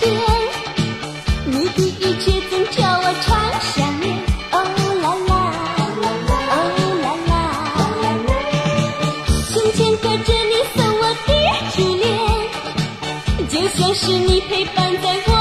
边，你的一切总叫我常想念。哦啦啦，哦啦啦，胸前刻着你送我的眷恋，就像是你陪伴在我。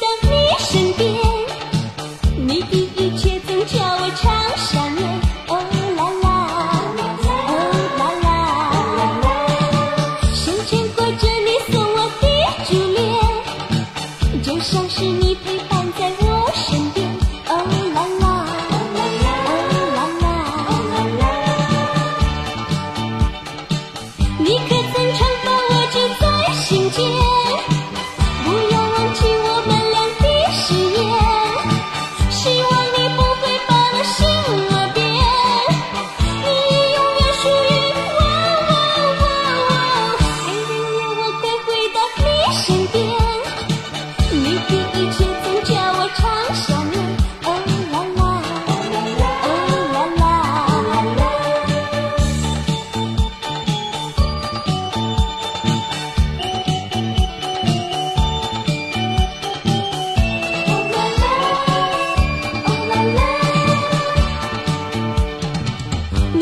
tan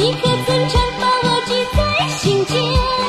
你可曾常把我记在心间？